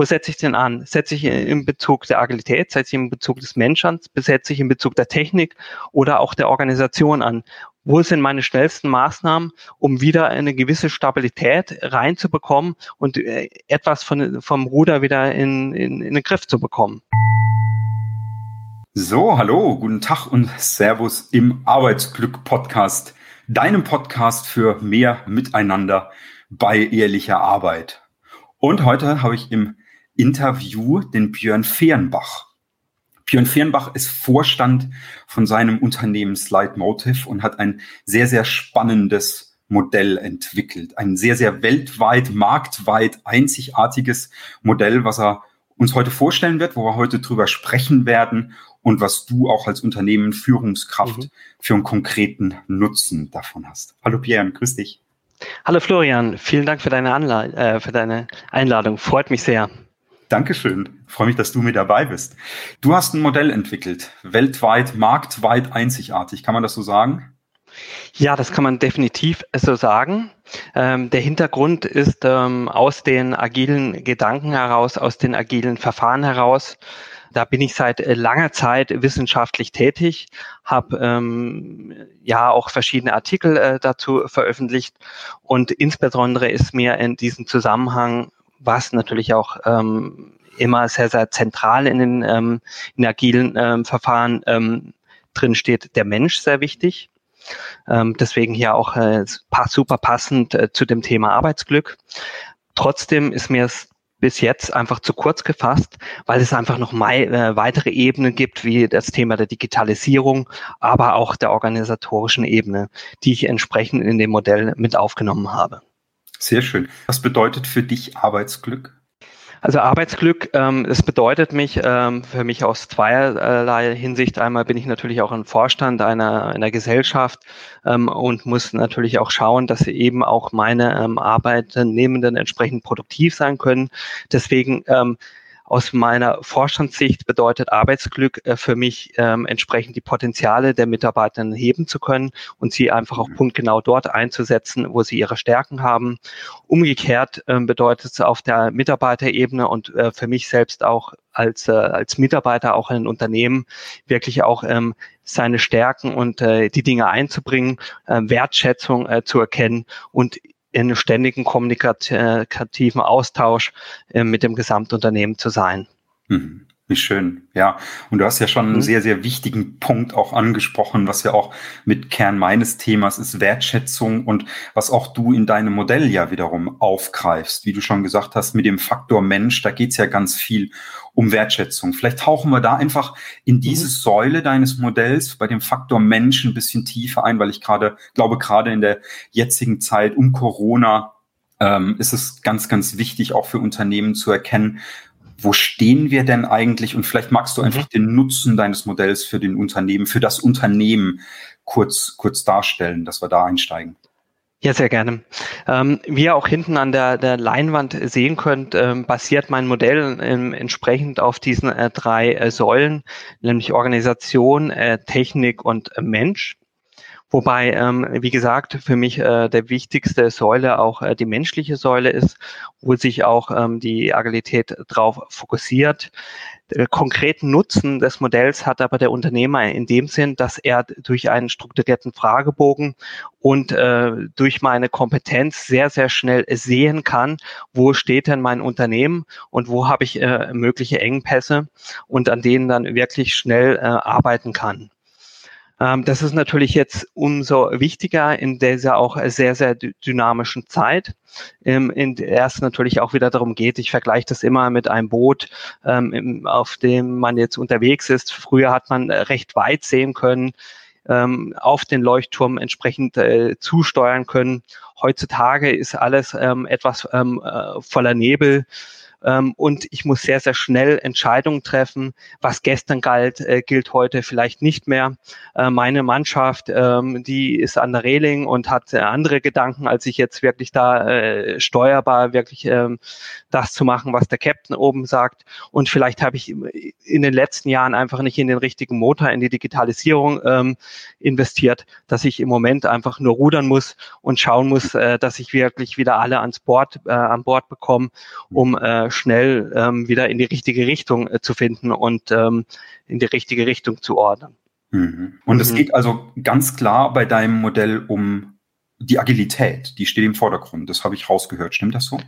Wo setze ich denn an? Setze ich in Bezug der Agilität, setze ich in Bezug des Menschen, setze ich in Bezug der Technik oder auch der Organisation an? Wo sind meine schnellsten Maßnahmen, um wieder eine gewisse Stabilität reinzubekommen und äh, etwas von, vom Ruder wieder in, in, in den Griff zu bekommen? So, hallo, guten Tag und Servus im Arbeitsglück Podcast, deinem Podcast für mehr Miteinander bei ehrlicher Arbeit. Und heute habe ich im Interview den Björn Fehrenbach. Björn Fehrenbach ist Vorstand von seinem Unternehmen Slide Motive und hat ein sehr, sehr spannendes Modell entwickelt. Ein sehr, sehr weltweit, marktweit einzigartiges Modell, was er uns heute vorstellen wird, wo wir heute drüber sprechen werden und was du auch als Unternehmen Führungskraft mhm. für einen konkreten Nutzen davon hast. Hallo Björn, grüß dich. Hallo Florian, vielen Dank für deine, Anla äh, für deine Einladung. Freut mich sehr. Dankeschön. Freue mich, dass du mit dabei bist. Du hast ein Modell entwickelt, weltweit, marktweit einzigartig. Kann man das so sagen? Ja, das kann man definitiv so sagen. Ähm, der Hintergrund ist ähm, aus den agilen Gedanken heraus, aus den agilen Verfahren heraus, da bin ich seit äh, langer Zeit wissenschaftlich tätig, habe ähm, ja auch verschiedene Artikel äh, dazu veröffentlicht und insbesondere ist mir in diesem Zusammenhang, was natürlich auch ähm, immer sehr, sehr zentral in den ähm, in agilen ähm, Verfahren ähm, drin steht, der Mensch sehr wichtig. Ähm, deswegen hier auch äh, super passend äh, zu dem Thema Arbeitsglück. Trotzdem ist mir es bis jetzt einfach zu kurz gefasst, weil es einfach noch mai, äh, weitere Ebenen gibt, wie das Thema der Digitalisierung, aber auch der organisatorischen Ebene, die ich entsprechend in dem Modell mit aufgenommen habe. Sehr schön. Was bedeutet für dich Arbeitsglück? Also Arbeitsglück, ähm, es bedeutet mich ähm, für mich aus zweierlei Hinsicht. Einmal bin ich natürlich auch ein Vorstand einer, einer Gesellschaft ähm, und muss natürlich auch schauen, dass eben auch meine ähm, Arbeitnehmenden entsprechend produktiv sein können. Deswegen ähm, aus meiner Vorstandssicht bedeutet Arbeitsglück äh, für mich ähm, entsprechend die Potenziale der Mitarbeitenden heben zu können und sie einfach auch mhm. punktgenau dort einzusetzen, wo sie ihre Stärken haben. Umgekehrt ähm, bedeutet es auf der Mitarbeiterebene und äh, für mich selbst auch als, äh, als Mitarbeiter auch in ein Unternehmen wirklich auch ähm, seine Stärken und äh, die Dinge einzubringen, äh, Wertschätzung äh, zu erkennen und in ständigen kommunikativen Austausch äh, mit dem Gesamtunternehmen zu sein. Mhm. Wie schön, ja. Und du hast ja schon einen mhm. sehr, sehr wichtigen Punkt auch angesprochen, was ja auch mit Kern meines Themas ist Wertschätzung und was auch du in deinem Modell ja wiederum aufgreifst. Wie du schon gesagt hast, mit dem Faktor Mensch, da geht's ja ganz viel um Wertschätzung. Vielleicht tauchen wir da einfach in diese mhm. Säule deines Modells bei dem Faktor Mensch ein bisschen tiefer ein, weil ich gerade glaube, gerade in der jetzigen Zeit um Corona ähm, ist es ganz, ganz wichtig, auch für Unternehmen zu erkennen, wo stehen wir denn eigentlich? Und vielleicht magst du einfach mhm. den Nutzen deines Modells für den Unternehmen, für das Unternehmen kurz, kurz darstellen, dass wir da einsteigen. Ja, sehr gerne. Ähm, wie ihr auch hinten an der, der Leinwand sehen könnt, ähm, basiert mein Modell ähm, entsprechend auf diesen äh, drei äh, Säulen, nämlich Organisation, äh, Technik und äh, Mensch. Wobei, ähm, wie gesagt, für mich äh, der wichtigste Säule auch äh, die menschliche Säule ist, wo sich auch ähm, die Agilität drauf fokussiert. Der konkreten Nutzen des Modells hat aber der Unternehmer in dem Sinn, dass er durch einen strukturierten Fragebogen und äh, durch meine Kompetenz sehr, sehr schnell sehen kann, wo steht denn mein Unternehmen und wo habe ich äh, mögliche Engpässe und an denen dann wirklich schnell äh, arbeiten kann. Ähm, das ist natürlich jetzt umso wichtiger in dieser auch sehr, sehr dynamischen Zeit, ähm, in der es natürlich auch wieder darum geht, ich vergleiche das immer mit einem Boot, ähm, auf dem man jetzt unterwegs ist. Früher hat man recht weit sehen können, auf den Leuchtturm entsprechend äh, zusteuern können. Heutzutage ist alles etwas äh, voller Nebel ähm, und ich muss sehr, sehr schnell Entscheidungen treffen. Was gestern galt, äh, gilt heute vielleicht nicht mehr. Äh, meine Mannschaft, ähm, die ist an der Reling und hat äh, andere Gedanken, als ich jetzt wirklich da äh, steuerbar wirklich ähm, das zu machen, was der Captain oben sagt. Und vielleicht habe ich in den letzten Jahren einfach nicht in den richtigen Motor, in die Digitalisierung ähm, investiert, dass ich im Moment einfach nur rudern muss und schauen muss, äh, dass ich wirklich wieder alle ans Bord, äh, an Bord bekomme, um äh, schnell ähm, wieder in die richtige Richtung äh, zu finden und ähm, in die richtige Richtung zu ordnen. Mhm. Und mhm. es geht also ganz klar bei deinem Modell um die Agilität, die steht im Vordergrund. Das habe ich rausgehört. Stimmt das so?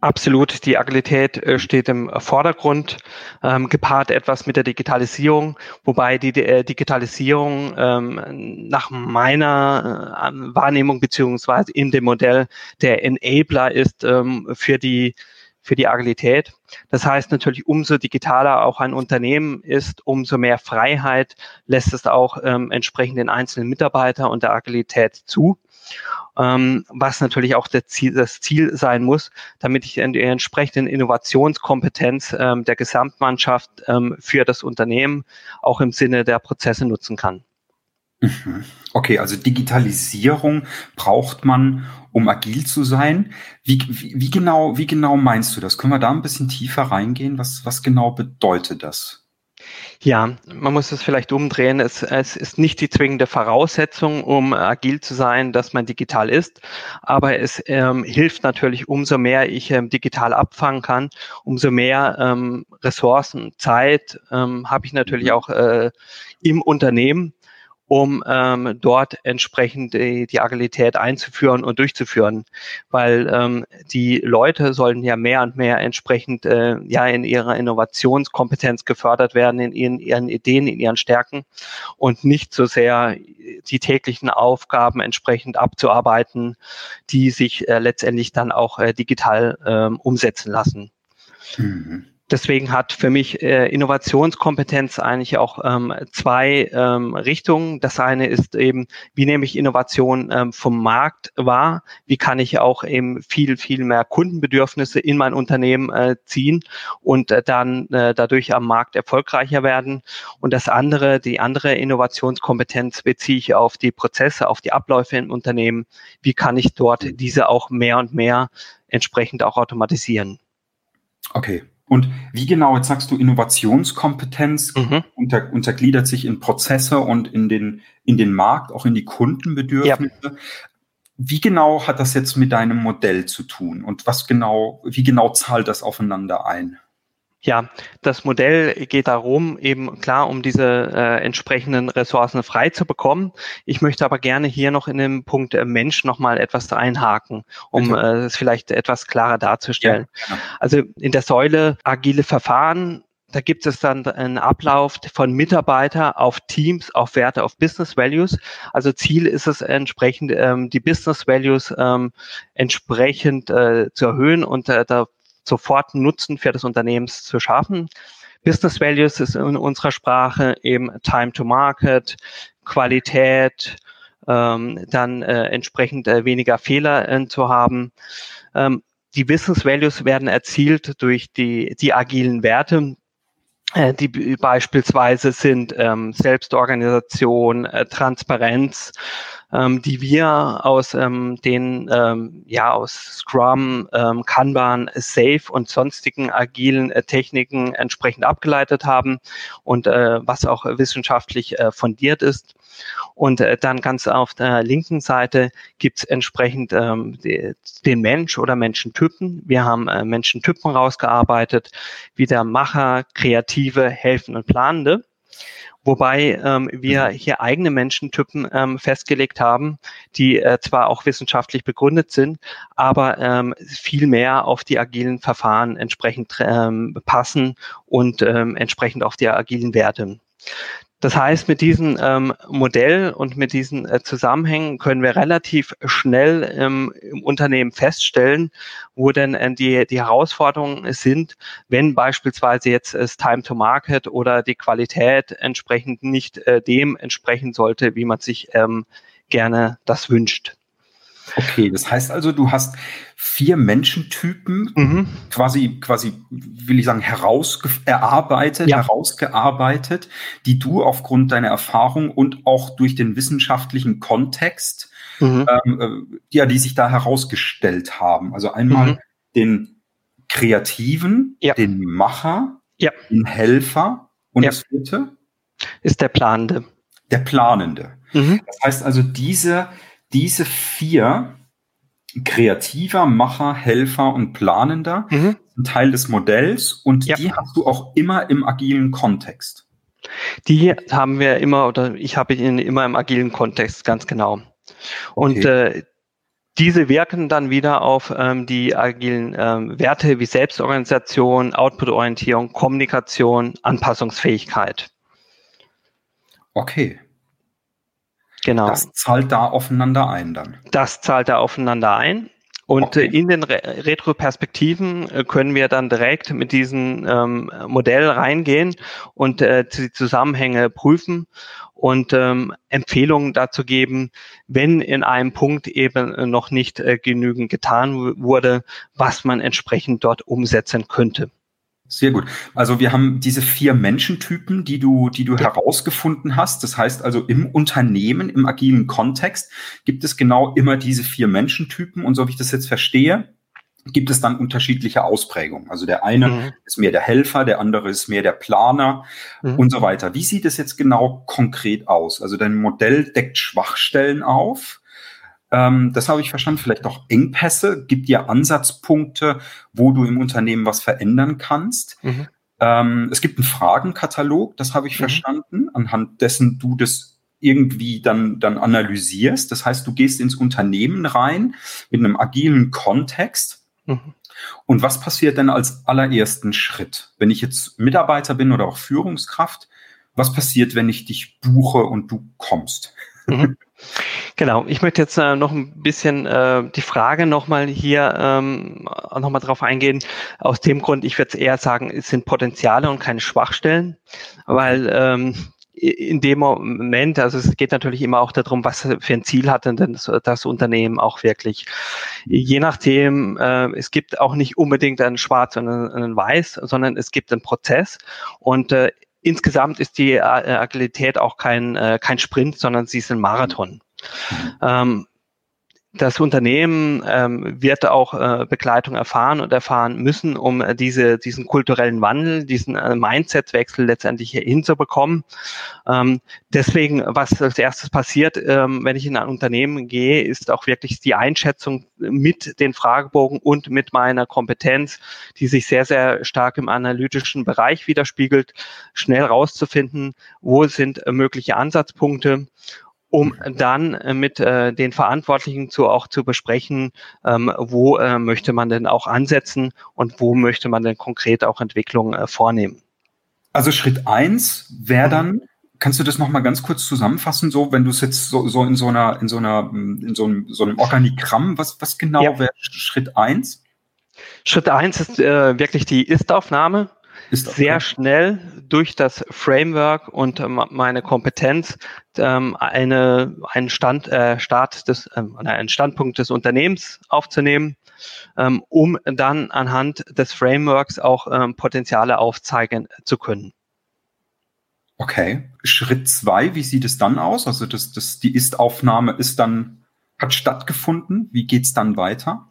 Absolut, die Agilität äh, steht im Vordergrund, ähm, gepaart etwas mit der Digitalisierung, wobei die äh, Digitalisierung ähm, nach meiner äh, Wahrnehmung beziehungsweise in dem Modell der Enabler ist ähm, für die für die Agilität. Das heißt natürlich, umso digitaler auch ein Unternehmen ist, umso mehr Freiheit lässt es auch ähm, entsprechend den einzelnen Mitarbeiter und der Agilität zu ähm, was natürlich auch Ziel, das Ziel sein muss, damit ich die entsprechenden Innovationskompetenz ähm, der Gesamtmannschaft ähm, für das Unternehmen auch im Sinne der Prozesse nutzen kann. Mhm. Okay, also Digitalisierung braucht man, um agil zu sein. Wie, wie, wie, genau, wie genau meinst du das? Können wir da ein bisschen tiefer reingehen? Was, was genau bedeutet das? Ja, man muss es vielleicht umdrehen. Es, es ist nicht die zwingende Voraussetzung, um agil zu sein, dass man digital ist, aber es ähm, hilft natürlich, umso mehr ich ähm, digital abfangen kann, umso mehr ähm, Ressourcen, Zeit ähm, habe ich natürlich mhm. auch äh, im Unternehmen um ähm, dort entsprechend die, die Agilität einzuführen und durchzuführen, weil ähm, die Leute sollen ja mehr und mehr entsprechend äh, ja in ihrer Innovationskompetenz gefördert werden, in ihren, ihren Ideen, in ihren Stärken und nicht so sehr die täglichen Aufgaben entsprechend abzuarbeiten, die sich äh, letztendlich dann auch äh, digital äh, umsetzen lassen. Mhm deswegen hat für mich äh, Innovationskompetenz eigentlich auch ähm, zwei ähm, Richtungen. Das eine ist eben, wie nehme ich Innovation ähm, vom Markt wahr? Wie kann ich auch eben viel, viel mehr Kundenbedürfnisse in mein Unternehmen äh, ziehen und äh, dann äh, dadurch am Markt erfolgreicher werden? Und das andere, die andere Innovationskompetenz beziehe ich auf die Prozesse, auf die Abläufe im Unternehmen. Wie kann ich dort diese auch mehr und mehr entsprechend auch automatisieren? Okay, und wie genau, jetzt sagst du Innovationskompetenz, mhm. unter, untergliedert sich in Prozesse und in den, in den Markt, auch in die Kundenbedürfnisse. Ja. Wie genau hat das jetzt mit deinem Modell zu tun und was genau, wie genau zahlt das aufeinander ein? Ja, das Modell geht darum, eben klar, um diese äh, entsprechenden Ressourcen frei zu bekommen. Ich möchte aber gerne hier noch in dem Punkt äh, Mensch nochmal etwas einhaken, um äh, es vielleicht etwas klarer darzustellen. Ja, ja. Also in der Säule agile Verfahren da gibt es dann einen Ablauf von Mitarbeiter auf Teams, auf Werte, auf Business Values. Also Ziel ist es entsprechend, ähm, die Business Values ähm, entsprechend äh, zu erhöhen und äh, da sofort Nutzen für das Unternehmen zu schaffen. Business Values ist in unserer Sprache eben Time to Market, Qualität, ähm, dann äh, entsprechend äh, weniger Fehler äh, zu haben. Ähm, die Business Values werden erzielt durch die, die agilen Werte, die beispielsweise sind ähm, Selbstorganisation, äh, Transparenz, ähm, die wir aus ähm, den ähm, ja aus Scrum, ähm, Kanban, Safe und sonstigen agilen äh, Techniken entsprechend abgeleitet haben und äh, was auch wissenschaftlich äh, fundiert ist. Und äh, dann ganz auf der linken Seite gibt es entsprechend ähm, die, den Mensch oder Menschentypen. Wir haben äh, Menschentypen rausgearbeitet, wie der Macher, Kreative, Helfen und Planende. Wobei ähm, wir mhm. hier eigene Menschentypen ähm, festgelegt haben, die äh, zwar auch wissenschaftlich begründet sind, aber ähm, viel mehr auf die agilen Verfahren entsprechend ähm, passen und ähm, entsprechend auf die agilen Werte. Das heißt, mit diesem ähm, Modell und mit diesen äh, Zusammenhängen können wir relativ schnell ähm, im Unternehmen feststellen, wo denn äh, die, die Herausforderungen sind, wenn beispielsweise jetzt das Time to Market oder die Qualität entsprechend nicht äh, dem entsprechen sollte, wie man sich ähm, gerne das wünscht. Okay, das heißt also, du hast vier Menschentypen mhm. quasi, quasi, will ich sagen, herausgearbeitet, ja. herausgearbeitet, die du aufgrund deiner Erfahrung und auch durch den wissenschaftlichen Kontext, mhm. ähm, äh, ja, die sich da herausgestellt haben. Also einmal mhm. den Kreativen, ja. den Macher, ja. den Helfer und das vierte ist der Planende. Der Planende. Mhm. Das heißt also, diese diese vier kreativer, Macher, Helfer und Planender, mhm. ein Teil des Modells und ja. die hast du auch immer im agilen Kontext. Die haben wir immer oder ich habe ihn immer im agilen Kontext, ganz genau. Und okay. äh, diese wirken dann wieder auf ähm, die agilen ähm, Werte wie Selbstorganisation, Output-Orientierung, Kommunikation, Anpassungsfähigkeit. Okay. Genau. Das zahlt da aufeinander ein dann. Das zahlt da aufeinander ein. Und okay. in den Re Retroperspektiven äh, können wir dann direkt mit diesem ähm, Modell reingehen und äh, die Zusammenhänge prüfen und ähm, Empfehlungen dazu geben, wenn in einem Punkt eben noch nicht äh, genügend getan wurde, was man entsprechend dort umsetzen könnte. Sehr gut. Also wir haben diese vier Menschentypen, die du, die du ja. herausgefunden hast. Das heißt also im Unternehmen, im agilen Kontext gibt es genau immer diese vier Menschentypen. Und so wie ich das jetzt verstehe, gibt es dann unterschiedliche Ausprägungen. Also der eine mhm. ist mehr der Helfer, der andere ist mehr der Planer mhm. und so weiter. Wie sieht es jetzt genau konkret aus? Also dein Modell deckt Schwachstellen auf. Ähm, das habe ich verstanden. Vielleicht auch Engpässe. Gibt dir Ansatzpunkte, wo du im Unternehmen was verändern kannst. Mhm. Ähm, es gibt einen Fragenkatalog, das habe ich mhm. verstanden, anhand dessen du das irgendwie dann, dann analysierst. Das heißt, du gehst ins Unternehmen rein mit einem agilen Kontext. Mhm. Und was passiert denn als allerersten Schritt? Wenn ich jetzt Mitarbeiter bin oder auch Führungskraft, was passiert, wenn ich dich buche und du kommst? Mhm. Genau, ich möchte jetzt äh, noch ein bisschen äh, die Frage nochmal hier ähm, nochmal drauf eingehen. Aus dem Grund, ich würde eher sagen, es sind Potenziale und keine Schwachstellen, weil ähm, in dem Moment, also es geht natürlich immer auch darum, was für ein Ziel hat denn das, das Unternehmen auch wirklich. Je nachdem, äh, es gibt auch nicht unbedingt einen Schwarz und einen, einen Weiß, sondern es gibt einen Prozess und äh, insgesamt ist die Agilität auch kein, äh, kein Sprint, sondern sie ist ein Marathon. Ähm, das Unternehmen ähm, wird auch äh, Begleitung erfahren und erfahren müssen, um äh, diese, diesen kulturellen Wandel, diesen äh, Mindset-Wechsel letztendlich hinzubekommen. Ähm, deswegen, was als erstes passiert, ähm, wenn ich in ein Unternehmen gehe, ist auch wirklich die Einschätzung mit den Fragebogen und mit meiner Kompetenz, die sich sehr, sehr stark im analytischen Bereich widerspiegelt, schnell rauszufinden, wo sind mögliche Ansatzpunkte um dann äh, mit äh, den Verantwortlichen zu auch zu besprechen, ähm, wo äh, möchte man denn auch ansetzen und wo möchte man denn konkret auch Entwicklungen äh, vornehmen. Also Schritt eins wäre dann, kannst du das nochmal ganz kurz zusammenfassen, so wenn du es jetzt so, so in so einer, in so einer, in so einem, so einem Organigramm, was, was genau ja. wäre Schritt eins? Schritt eins ist äh, wirklich die Ist-Aufnahme ist sehr schnell durch das Framework und ähm, meine Kompetenz ähm, eine, einen Stand, äh, Start des, ähm, einen Standpunkt des Unternehmens aufzunehmen, ähm, um dann anhand des Frameworks auch ähm, Potenziale aufzeigen zu können. Okay. Schritt zwei, wie sieht es dann aus? Also das, das, die Ist-Aufnahme ist dann, hat stattgefunden. Wie geht's dann weiter?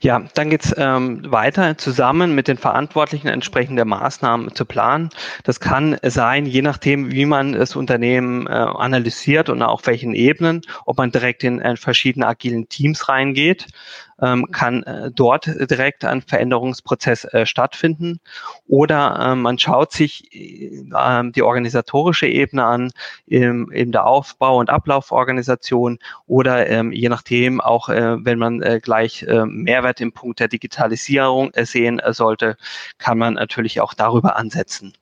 Ja, dann geht's ähm, weiter zusammen mit den Verantwortlichen entsprechende Maßnahmen zu planen. Das kann sein, je nachdem, wie man das Unternehmen äh, analysiert und auf welchen Ebenen, ob man direkt in äh, verschiedene agilen Teams reingeht, ähm, kann äh, dort direkt ein Veränderungsprozess äh, stattfinden. Oder äh, man schaut sich äh, die organisatorische Ebene an, im, in der Aufbau- und Ablauforganisation oder ähm, je nachdem auch, äh, wenn man äh, gleich äh, Mehrwert im Punkt der Digitalisierung äh, sehen sollte, kann man natürlich auch darüber ansetzen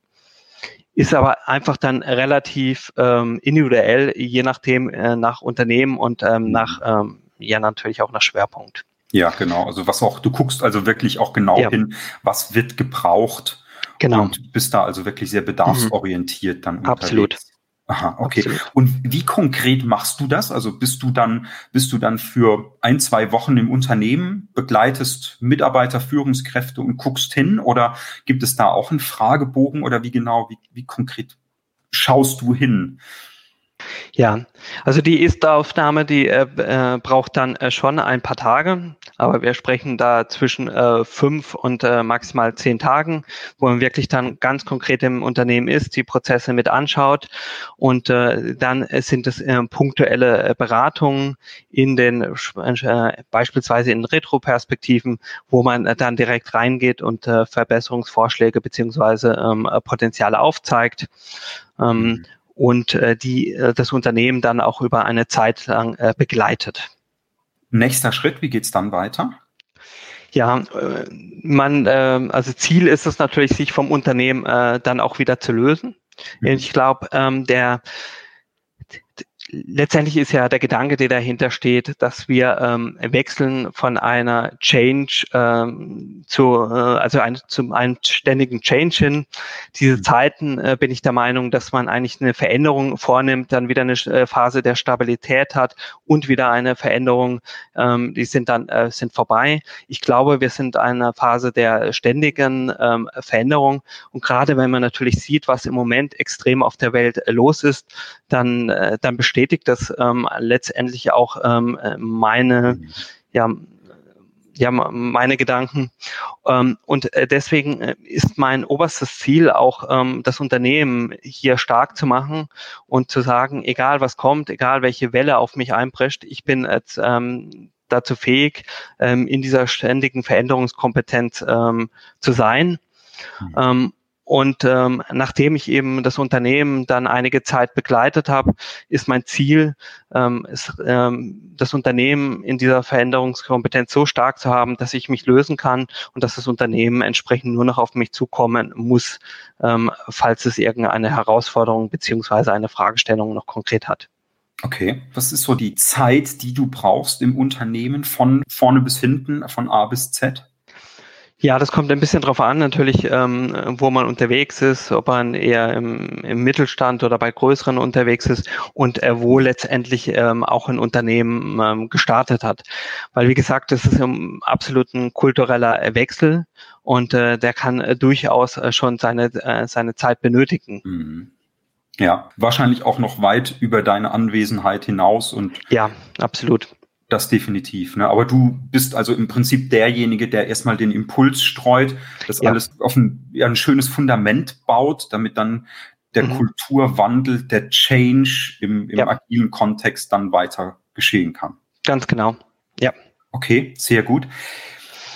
ist aber einfach dann relativ ähm, individuell, je nachdem äh, nach Unternehmen und ähm, nach ähm, ja natürlich auch nach Schwerpunkt. Ja, genau. Also was auch, du guckst also wirklich auch genau ja. hin, was wird gebraucht. Genau. Und bist da also wirklich sehr bedarfsorientiert mhm. dann unterwegs. Absolut. Aha, okay. Absolut. Und wie konkret machst du das? Also bist du dann, bist du dann für ein, zwei Wochen im Unternehmen, begleitest Mitarbeiter, Führungskräfte und guckst hin? Oder gibt es da auch einen Fragebogen oder wie genau, wie, wie konkret schaust du hin? Ja, also die Ist-Aufnahme, die äh, äh, braucht dann äh, schon ein paar Tage, aber wir sprechen da zwischen äh, fünf und äh, maximal zehn Tagen, wo man wirklich dann ganz konkret im Unternehmen ist, die Prozesse mit anschaut und äh, dann sind es äh, punktuelle äh, Beratungen in den äh, beispielsweise in Retroperspektiven, wo man dann direkt reingeht und äh, Verbesserungsvorschläge beziehungsweise ähm, Potenziale aufzeigt. Ähm, mhm und äh, die äh, das Unternehmen dann auch über eine Zeit lang äh, begleitet. Nächster Schritt, wie geht's dann weiter? Ja, äh, man, äh, also Ziel ist es natürlich, sich vom Unternehmen äh, dann auch wieder zu lösen. Mhm. Ich glaube, ähm, der letztendlich ist ja der Gedanke, der dahinter steht, dass wir ähm, wechseln von einer Change ähm, zu, äh, also ein, zum einem ständigen Change hin. Diese mhm. Zeiten äh, bin ich der Meinung, dass man eigentlich eine Veränderung vornimmt, dann wieder eine äh, Phase der Stabilität hat und wieder eine Veränderung, ähm, die sind dann äh, sind vorbei. Ich glaube, wir sind einer Phase der ständigen ähm, Veränderung und gerade wenn man natürlich sieht, was im Moment extrem auf der Welt äh, los ist, dann äh, dann besteht bestätigt das ähm, letztendlich auch ähm, meine, ja, ja, meine Gedanken. Ähm, und äh, deswegen äh, ist mein oberstes Ziel auch, ähm, das Unternehmen hier stark zu machen und zu sagen, egal was kommt, egal welche Welle auf mich einprescht, ich bin jetzt ähm, dazu fähig, in dieser ständigen Veränderungskompetenz zu sein. Mhm. Und ähm, nachdem ich eben das Unternehmen dann einige Zeit begleitet habe, ist mein Ziel, ähm, ist, ähm, das Unternehmen in dieser Veränderungskompetenz so stark zu haben, dass ich mich lösen kann und dass das Unternehmen entsprechend nur noch auf mich zukommen muss, ähm, falls es irgendeine Herausforderung beziehungsweise eine Fragestellung noch konkret hat. Okay, was ist so die Zeit, die du brauchst im Unternehmen von vorne bis hinten, von A bis Z? Ja, das kommt ein bisschen drauf an, natürlich, ähm, wo man unterwegs ist, ob man eher im, im Mittelstand oder bei größeren unterwegs ist und äh, wo letztendlich ähm, auch ein Unternehmen ähm, gestartet hat. Weil, wie gesagt, das ist ein absolut kultureller Wechsel und äh, der kann äh, durchaus äh, schon seine, äh, seine Zeit benötigen. Mhm. Ja, wahrscheinlich auch noch weit über deine Anwesenheit hinaus und. Ja, absolut. Das definitiv. Ne? Aber du bist also im Prinzip derjenige, der erstmal den Impuls streut, das ja. alles auf ein, ja, ein schönes Fundament baut, damit dann der mhm. Kulturwandel, der Change im, im ja. agilen Kontext dann weiter geschehen kann. Ganz genau. Ja. Okay, sehr gut.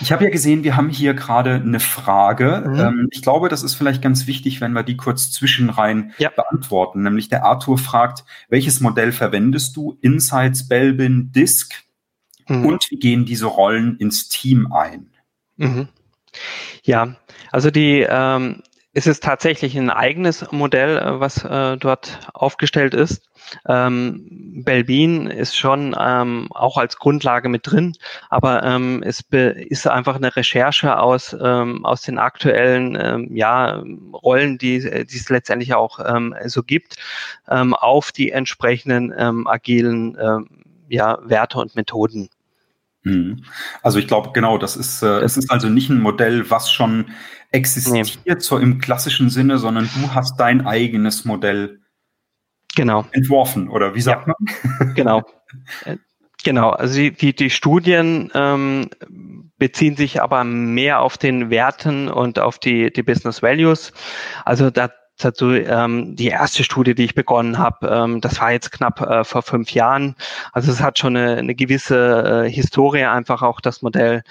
Ich habe ja gesehen, wir haben hier gerade eine Frage. Mhm. Ähm, ich glaube, das ist vielleicht ganz wichtig, wenn wir die kurz zwischenrein ja. beantworten. Nämlich der Arthur fragt, welches Modell verwendest du? Insights, Belbin, Disk? Mhm. Und wie gehen diese Rollen ins Team ein? Mhm. Ja, also die ähm, es ist tatsächlich ein eigenes Modell, äh, was äh, dort aufgestellt ist. Ähm, Belbin ist schon ähm, auch als Grundlage mit drin, aber ähm, es ist einfach eine Recherche aus, ähm, aus den aktuellen ähm, ja, Rollen, die, die es letztendlich auch ähm, so gibt, ähm, auf die entsprechenden ähm, agilen ähm, ja, Werte und Methoden. Mhm. Also ich glaube, genau, das ist, äh, es ist also nicht ein Modell, was schon existiert, nee. so im klassischen Sinne, sondern du hast dein eigenes Modell genau. entworfen, oder wie sagt ja. man? genau. Äh, genau, also die, die, die Studien ähm, beziehen sich aber mehr auf den Werten und auf die, die Business Values. Also da dazu ähm, die erste Studie, die ich begonnen habe, ähm, das war jetzt knapp äh, vor fünf Jahren. Also es hat schon eine, eine gewisse äh, Historie, einfach auch das Modell.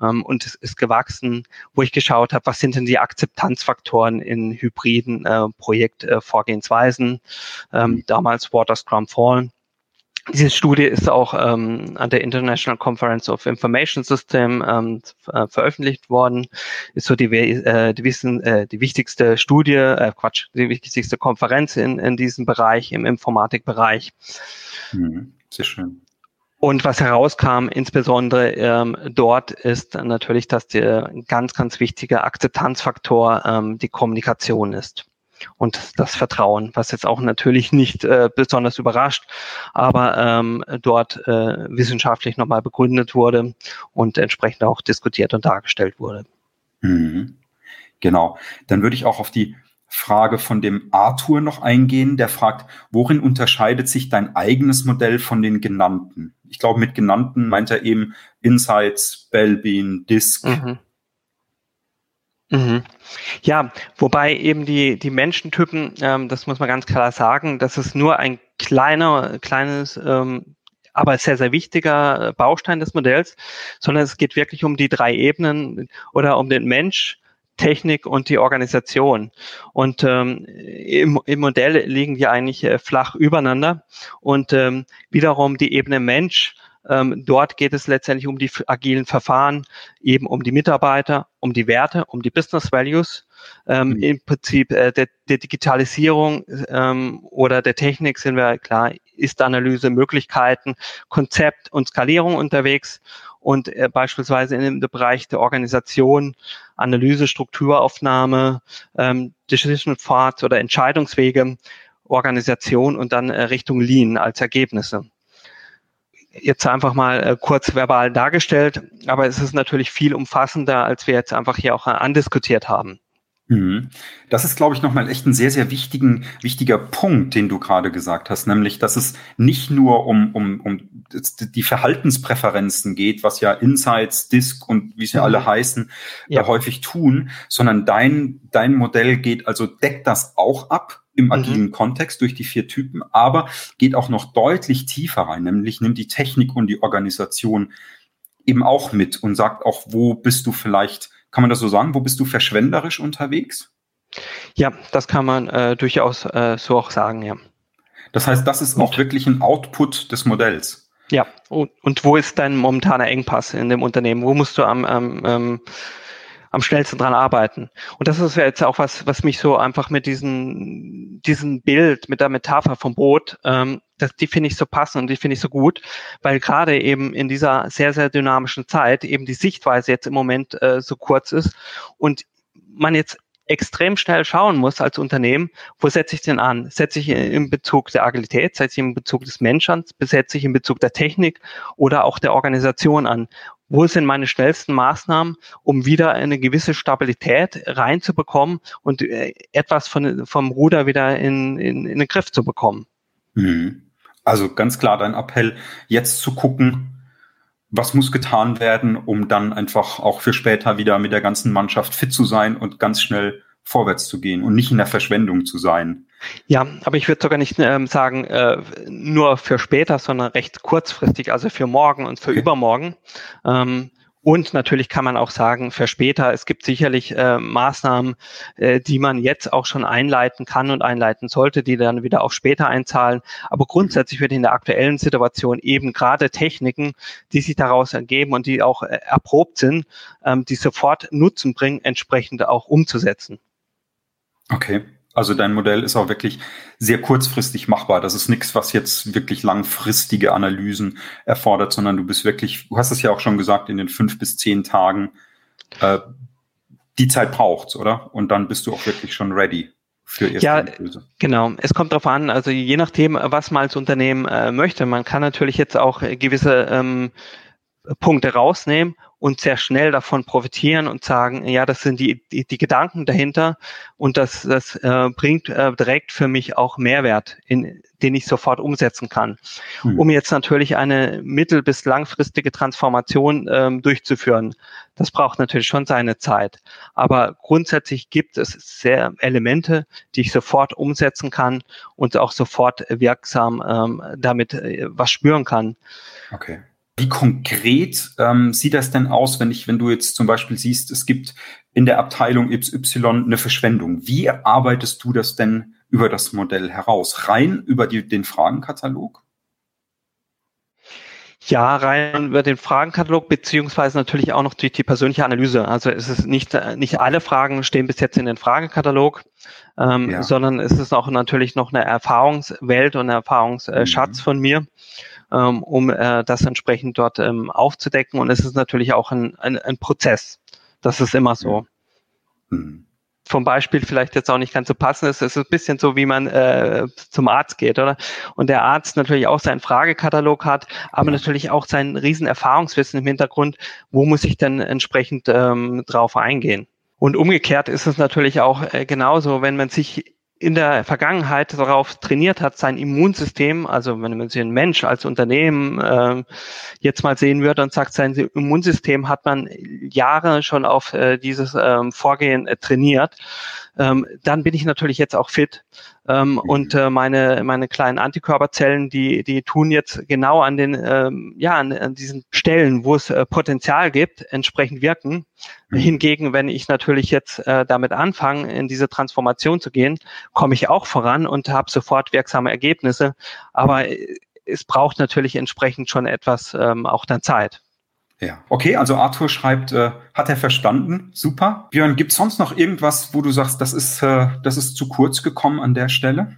Ähm, und es ist gewachsen, wo ich geschaut habe, was sind denn die Akzeptanzfaktoren in hybriden äh, Projektvorgehensweisen. Ähm, damals Water Scrum Fall diese Studie ist auch ähm, an der International Conference of Information System ähm, äh, veröffentlicht worden. Ist so die, äh, die, wissen, äh, die wichtigste Studie, äh, Quatsch, die wichtigste Konferenz in, in diesem Bereich, im Informatikbereich. Mhm, sehr schön. Und was herauskam, insbesondere ähm, dort, ist natürlich, dass der ganz, ganz wichtige Akzeptanzfaktor ähm, die Kommunikation ist und das Vertrauen, was jetzt auch natürlich nicht äh, besonders überrascht, aber ähm, dort äh, wissenschaftlich nochmal begründet wurde und entsprechend auch diskutiert und dargestellt wurde. Mhm. Genau. Dann würde ich auch auf die Frage von dem Arthur noch eingehen, der fragt, worin unterscheidet sich dein eigenes Modell von den genannten? Ich glaube, mit genannten meint er eben Insights, Bellbean, Disk. Mhm. Mhm. Ja, wobei eben die, die Menschentypen, ähm, das muss man ganz klar sagen, das ist nur ein kleiner, kleines, ähm, aber sehr, sehr wichtiger Baustein des Modells, sondern es geht wirklich um die drei Ebenen oder um den Mensch, Technik und die Organisation. Und ähm, im, im Modell liegen die eigentlich äh, flach übereinander. Und ähm, wiederum die Ebene Mensch ähm, dort geht es letztendlich um die agilen Verfahren, eben um die Mitarbeiter, um die Werte, um die Business Values. Ähm, mhm. Im Prinzip äh, der, der Digitalisierung ähm, oder der Technik sind wir klar, Ist-Analyse, Möglichkeiten, Konzept und Skalierung unterwegs und äh, beispielsweise in dem Bereich der Organisation, Analyse, Strukturaufnahme, ähm, Decision Paths oder Entscheidungswege, Organisation und dann äh, Richtung Lean als Ergebnisse jetzt einfach mal äh, kurz verbal dargestellt, aber es ist natürlich viel umfassender, als wir jetzt einfach hier auch äh, andiskutiert haben. Mhm. Das ist, glaube ich, nochmal echt ein sehr, sehr wichtigen, wichtiger Punkt, den du gerade gesagt hast, nämlich, dass es nicht nur um, um, um die Verhaltenspräferenzen geht, was ja Insights, Disk und wie sie mhm. alle heißen, ja. häufig tun, sondern dein, dein Modell geht, also deckt das auch ab im mhm. agilen mhm. Kontext durch die vier Typen, aber geht auch noch deutlich tiefer rein, nämlich nimmt die Technik und die Organisation eben auch mit und sagt auch, wo bist du vielleicht, kann man das so sagen, wo bist du verschwenderisch unterwegs? Ja, das kann man äh, durchaus äh, so auch sagen, ja. Das heißt, das ist auch wirklich ein Output des Modells. Ja, und, und wo ist dein momentaner Engpass in dem Unternehmen? Wo musst du am, am ähm, am schnellsten dran arbeiten. Und das ist ja jetzt auch was, was mich so einfach mit diesem, diesem Bild, mit der Metapher vom Boot, ähm, das, die finde ich so passend und die finde ich so gut, weil gerade eben in dieser sehr, sehr dynamischen Zeit eben die Sichtweise jetzt im Moment äh, so kurz ist und man jetzt extrem schnell schauen muss als Unternehmen, wo setze ich denn an? Setze ich in Bezug der Agilität, setze ich in Bezug des Menschen, setze ich in Bezug der Technik oder auch der Organisation an? Wo sind meine schnellsten Maßnahmen, um wieder eine gewisse Stabilität reinzubekommen und äh, etwas von, vom Ruder wieder in, in, in den Griff zu bekommen. Mhm. Also ganz klar dein Appell, jetzt zu gucken, was muss getan werden, um dann einfach auch für später wieder mit der ganzen Mannschaft fit zu sein und ganz schnell vorwärts zu gehen und nicht in der Verschwendung zu sein. Ja, aber ich würde sogar nicht ähm, sagen, äh, nur für später, sondern recht kurzfristig, also für morgen und für okay. übermorgen. Ähm, und natürlich kann man auch sagen, für später, es gibt sicherlich äh, Maßnahmen, äh, die man jetzt auch schon einleiten kann und einleiten sollte, die dann wieder auf später einzahlen. Aber grundsätzlich wird in der aktuellen Situation eben gerade Techniken, die sich daraus ergeben und die auch äh, erprobt sind, ähm, die sofort Nutzen bringen, entsprechend auch umzusetzen. Okay. Also dein Modell ist auch wirklich sehr kurzfristig machbar. Das ist nichts, was jetzt wirklich langfristige Analysen erfordert, sondern du bist wirklich, du hast es ja auch schon gesagt, in den fünf bis zehn Tagen, äh, die Zeit braucht's, oder? Und dann bist du auch wirklich schon ready. Für erste ja, Analyse. genau. Es kommt darauf an, also je nachdem, was man als Unternehmen äh, möchte. Man kann natürlich jetzt auch gewisse ähm, Punkte rausnehmen und sehr schnell davon profitieren und sagen, ja, das sind die, die, die Gedanken dahinter und das, das äh, bringt äh, direkt für mich auch Mehrwert, in, den ich sofort umsetzen kann. Mhm. Um jetzt natürlich eine mittel- bis langfristige Transformation ähm, durchzuführen, das braucht natürlich schon seine Zeit. Aber grundsätzlich gibt es sehr Elemente, die ich sofort umsetzen kann und auch sofort wirksam ähm, damit äh, was spüren kann. Okay. Wie konkret ähm, sieht das denn aus, wenn ich, wenn du jetzt zum Beispiel siehst, es gibt in der Abteilung XY eine Verschwendung? Wie arbeitest du das denn über das Modell heraus? Rein über die, den Fragenkatalog? Ja, rein über den Fragenkatalog, beziehungsweise natürlich auch noch durch die persönliche Analyse. Also es ist nicht, nicht alle Fragen stehen bis jetzt in den Fragenkatalog, ähm, ja. sondern es ist auch natürlich noch eine Erfahrungswelt und ein Erfahrungsschatz mhm. von mir ähm, um äh, das entsprechend dort ähm, aufzudecken. Und es ist natürlich auch ein, ein, ein Prozess. Das ist immer so. Mhm. Vom Beispiel vielleicht jetzt auch nicht ganz so passend ist. Es ist ein bisschen so, wie man äh, zum Arzt geht, oder? Und der Arzt natürlich auch seinen Fragekatalog hat, aber natürlich auch sein riesen Erfahrungswissen im Hintergrund. Wo muss ich denn entsprechend ähm, drauf eingehen? Und umgekehrt ist es natürlich auch äh, genauso, wenn man sich in der Vergangenheit darauf trainiert hat, sein Immunsystem, also wenn man sich ein Mensch als Unternehmen äh, jetzt mal sehen würde und sagt, sein Immunsystem hat man Jahre schon auf äh, dieses ähm, Vorgehen äh, trainiert, ähm, dann bin ich natürlich jetzt auch fit. Ähm, mhm. Und äh, meine, meine kleinen Antikörperzellen, die, die tun jetzt genau an den, ähm, ja, an, an diesen Stellen, wo es äh, Potenzial gibt, entsprechend wirken. Mhm. Hingegen, wenn ich natürlich jetzt äh, damit anfange, in diese Transformation zu gehen, komme ich auch voran und habe sofort wirksame Ergebnisse. Aber äh, es braucht natürlich entsprechend schon etwas ähm, auch dann Zeit. Ja, okay, also Arthur schreibt, äh, hat er verstanden, super. Björn, gibt es sonst noch irgendwas, wo du sagst, das ist, äh, das ist zu kurz gekommen an der Stelle?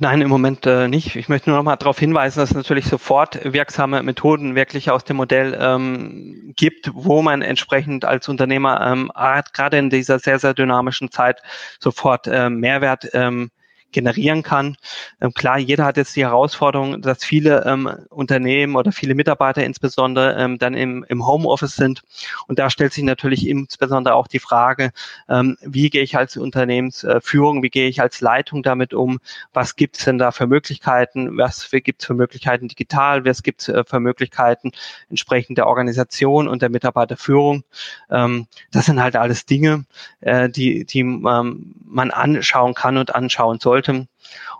Nein, im Moment äh, nicht. Ich möchte nur noch mal darauf hinweisen, dass es natürlich sofort wirksame Methoden wirklich aus dem Modell ähm, gibt, wo man entsprechend als Unternehmer ähm, gerade in dieser sehr, sehr dynamischen Zeit sofort äh, Mehrwert ähm, generieren kann. Ähm, klar, jeder hat jetzt die Herausforderung, dass viele ähm, Unternehmen oder viele Mitarbeiter insbesondere ähm, dann im, im Homeoffice sind. Und da stellt sich natürlich insbesondere auch die Frage, ähm, wie gehe ich als Unternehmensführung, wie gehe ich als Leitung damit um? Was gibt es denn da für Möglichkeiten? Was gibt es für Möglichkeiten digital? Was gibt es äh, für Möglichkeiten entsprechend der Organisation und der Mitarbeiterführung? Ähm, das sind halt alles Dinge, äh, die, die ähm, man anschauen kann und anschauen sollte sollte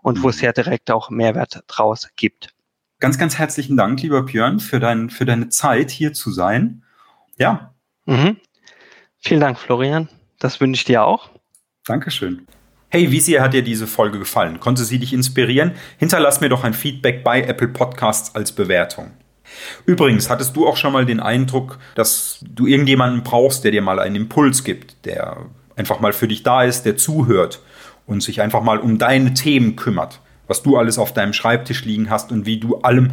und wo es ja mhm. direkt auch Mehrwert draus gibt. Ganz, ganz herzlichen Dank, lieber Björn, für, dein, für deine Zeit hier zu sein. Ja. Mhm. Vielen Dank, Florian. Das wünsche ich dir auch. Dankeschön. Hey, wie sehr hat dir diese Folge gefallen? Konnte sie dich inspirieren? Hinterlass mir doch ein Feedback bei Apple Podcasts als Bewertung. Übrigens, hattest du auch schon mal den Eindruck, dass du irgendjemanden brauchst, der dir mal einen Impuls gibt, der einfach mal für dich da ist, der zuhört und sich einfach mal um deine Themen kümmert, was du alles auf deinem Schreibtisch liegen hast und wie du allem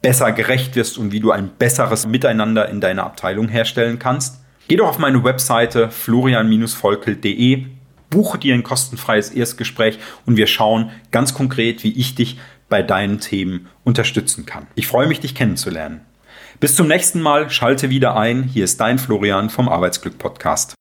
besser gerecht wirst und wie du ein besseres Miteinander in deiner Abteilung herstellen kannst. Geh doch auf meine Webseite florian-volkel.de, buche dir ein kostenfreies Erstgespräch und wir schauen ganz konkret, wie ich dich bei deinen Themen unterstützen kann. Ich freue mich, dich kennenzulernen. Bis zum nächsten Mal, schalte wieder ein. Hier ist dein Florian vom Arbeitsglück Podcast.